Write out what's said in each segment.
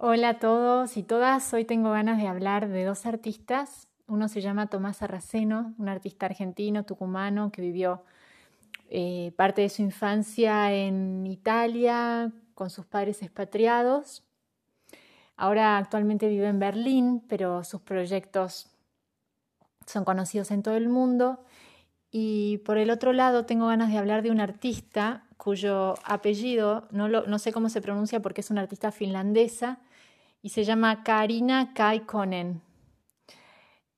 Hola a todos y todas. Hoy tengo ganas de hablar de dos artistas. Uno se llama Tomás Arraceno, un artista argentino, tucumano, que vivió eh, parte de su infancia en Italia con sus padres expatriados. Ahora actualmente vive en Berlín, pero sus proyectos son conocidos en todo el mundo. Y por el otro lado tengo ganas de hablar de un artista cuyo apellido no, no sé cómo se pronuncia porque es una artista finlandesa, y se llama Karina Kaikkonen.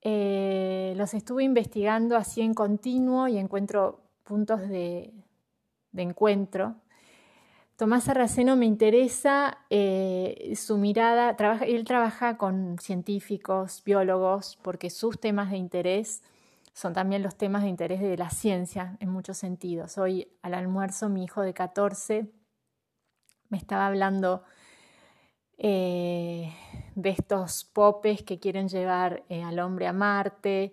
Eh, los estuve investigando así en continuo y encuentro puntos de, encuentro. Tomás Arraceno me interesa eh, su mirada, él trabaja con científicos, biólogos, porque sus temas de interés son también los temas de interés de la ciencia en muchos sentidos. Hoy al almuerzo mi hijo de 14 me estaba hablando eh, de estos popes que quieren llevar eh, al hombre a Marte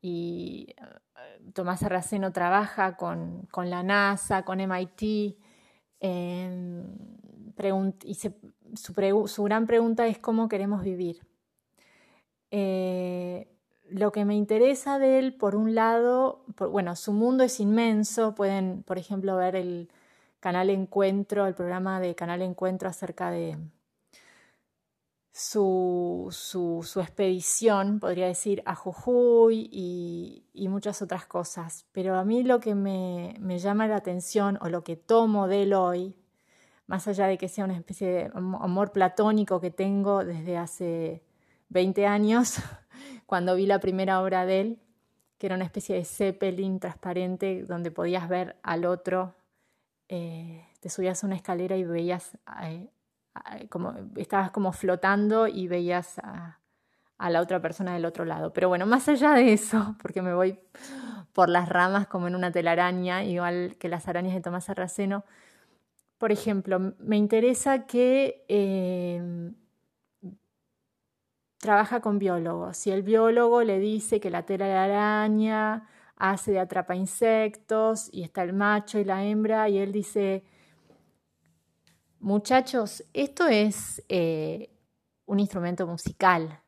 y eh, Tomás Arraceno trabaja con, la NASA, con MIT y su, gran pregunta es cómo queremos vivir. Lo que me interesa de él, por un lado, bueno, su mundo es inmenso, pueden, por ejemplo, ver el canal Encuentro, el programa de Canal Encuentro acerca de, su, su, expedición, podría decir, a Jujuy y, muchas otras cosas. Pero a mí lo que me, llama la atención o lo que tomo de él hoy, más allá de que sea una especie de amor platónico que tengo desde hace 20 años, cuando vi la primera obra de él, que era una especie de zeppelin transparente donde podías ver al otro, eh, te subías a una escalera y veías eh, como estabas como flotando y veías a, la otra persona del otro lado. Pero bueno, más allá de eso, porque me voy por las ramas como en una telaraña, igual que las arañas de Tomás Arraceno, por ejemplo, me interesa que eh, trabaja con biólogos. Si el biólogo le dice que la tela de araña hace de atrapa insectos y está el macho y la hembra y él dice Muchachos, esto es eh, un instrumento musical.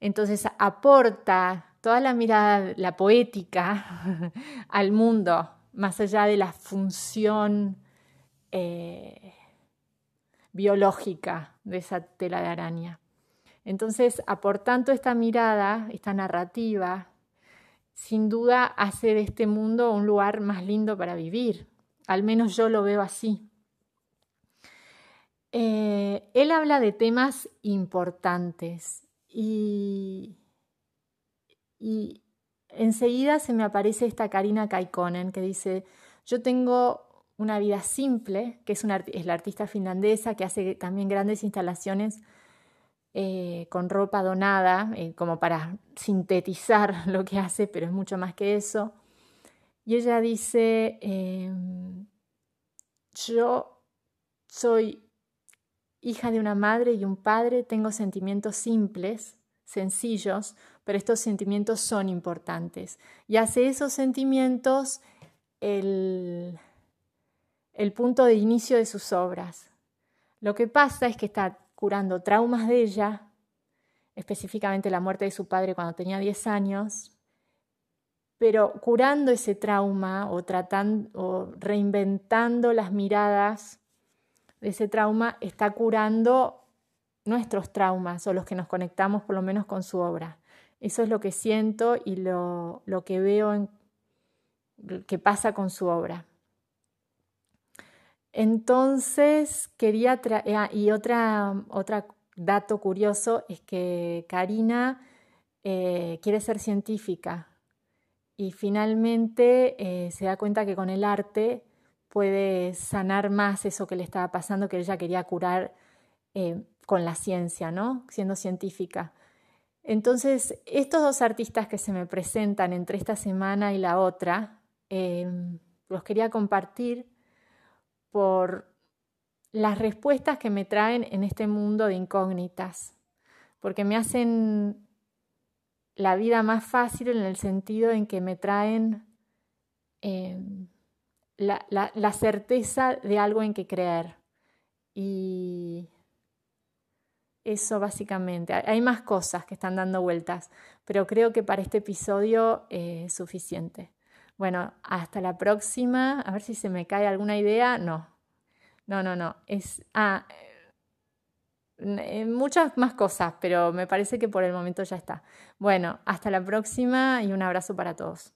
Entonces aporta toda la mirada, la poética al mundo, más allá de la función eh, biológica de esa tela de araña. Entonces, aportando esta mirada, esta narrativa, sin duda hace de este mundo un lugar más lindo para vivir. Al menos yo lo veo así. Eh, él habla de temas importantes y, enseguida se me aparece esta Karina Kaikonen que dice, yo tengo una vida simple, que es, una, es la artista finlandesa que hace también grandes instalaciones eh, con ropa donada, eh, como para sintetizar lo que hace, pero es mucho más que eso. Y ella dice, em, yo soy hija de una madre y un padre, tengo sentimientos simples, sencillos, pero estos sentimientos son importantes. Y hace esos sentimientos el, el punto de inicio de sus obras. Lo que pasa es que está curando traumas de ella, específicamente la muerte de su padre cuando tenía 10 años, pero curando ese trauma o, tratando, o reinventando las miradas de ese trauma está curando nuestros traumas o los que nos conectamos por lo menos con su obra. Eso es lo que siento y lo, que veo que pasa con su obra. Entonces, quería traer, ah, y otra, otro dato curioso es que Karina eh, quiere ser científica y finalmente eh, se da cuenta que con el arte puede sanar más eso que le estaba pasando, que ella quería curar eh, con la ciencia, ¿no? Siendo científica. Entonces, estos dos artistas que se me presentan entre esta semana y la otra, los quería compartir por las respuestas que me traen en este mundo de incógnitas, porque me hacen la vida más fácil en el sentido en que me traen em, la, certeza de algo en que creer. Y eso básicamente. Hay más cosas que están dando vueltas, pero creo que para este episodio es suficiente. Bueno, hasta la próxima. A ver si se me cae alguna idea. No, no, no, no. Es. Ah, eh, muchas más cosas, pero me parece que por el momento ya está. Bueno, hasta la próxima y un abrazo para todos.